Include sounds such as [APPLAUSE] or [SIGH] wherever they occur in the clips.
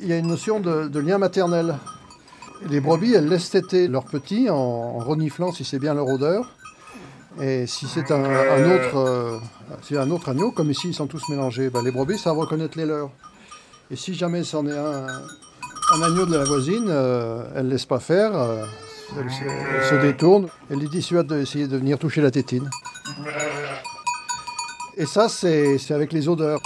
Il y a une notion de, lien maternel. Les brebis, elles laissent téter leurs petits en, reniflant si c'est bien leur odeur. Et si c'est un, autre, euh, un autre agneau, comme ici ils sont tous mélangés, ben, les brebis savent reconnaître les leurs. Et si jamais c'en est un, un agneau de la voisine, euh, elle ne laisse pas faire, euh, elle, se, détourne, elle les dissuade d'essayer de venir toucher la tétine. Et ça, c'est avec les odeurs.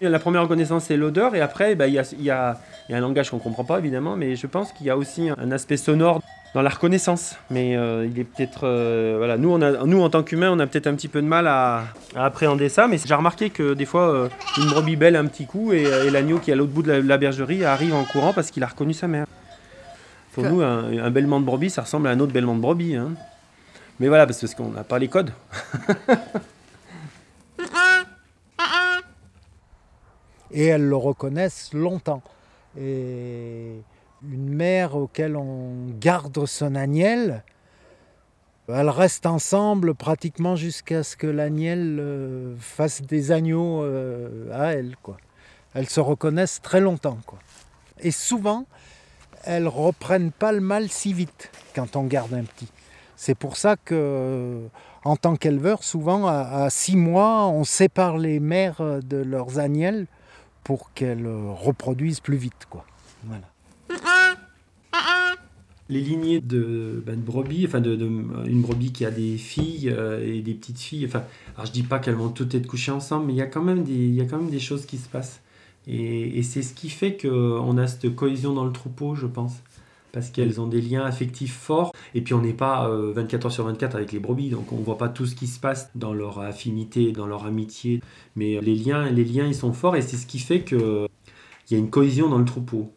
La première reconnaissance, c'est l'odeur, et après, bah, il y, a, un langage qu'on ne comprend pas, évidemment, mais je pense qu'il y a aussi un aspect sonore dans la reconnaissance. Mais euh, il est peut-être. Euh, voilà, nous, on a, nous, en tant qu'humains, on a peut-être un petit peu de mal à, appréhender ça. Mais j'ai remarqué que des fois, euh, une brebis belle un petit coup et, l'agneau qui est à l'autre bout de la, bergerie arrive en courant parce qu'il a reconnu sa mère. Pour nous, un, bellement de brebis, ça ressemble à un autre bellement de brebis. Hein. Mais voilà, parce qu'on n'a pas les codes. [LAUGHS] et elles le reconnaissent longtemps. Et une mère auquel on garde son agnelle, elles restent ensemble pratiquement jusqu'à ce que l'agnelle euh, fasse des agneaux euh, à elle. Quoi. Elles se reconnaissent très longtemps. Quoi. Et souvent, elles reprennent pas le mal si vite quand on garde un petit. C'est pour ça que, en tant qu'éleveur, souvent à, six mois, on sépare les mères de leurs agnelles pour qu'elles reproduisent plus vite. Quoi. Les lignées de, ben, brebis, enfin de, une brebis qui a des filles euh, et des petites filles. Enfin, alors je dis pas qu'elles vont toutes être couchées ensemble, mais il y a quand même des, il y a quand même des choses qui se passent. Et, c'est ce qui fait qu'on a cette cohésion dans le troupeau, je pense. Parce qu'elles ont des liens affectifs forts. Et puis on n'est pas 24 euh, heures sur 24 avec les brebis, donc on voit pas tout ce qui se passe dans leur affinité, dans leur amitié. Mais les liens, les liens, ils sont forts et c'est ce qui fait qu'il y a une cohésion dans le troupeau.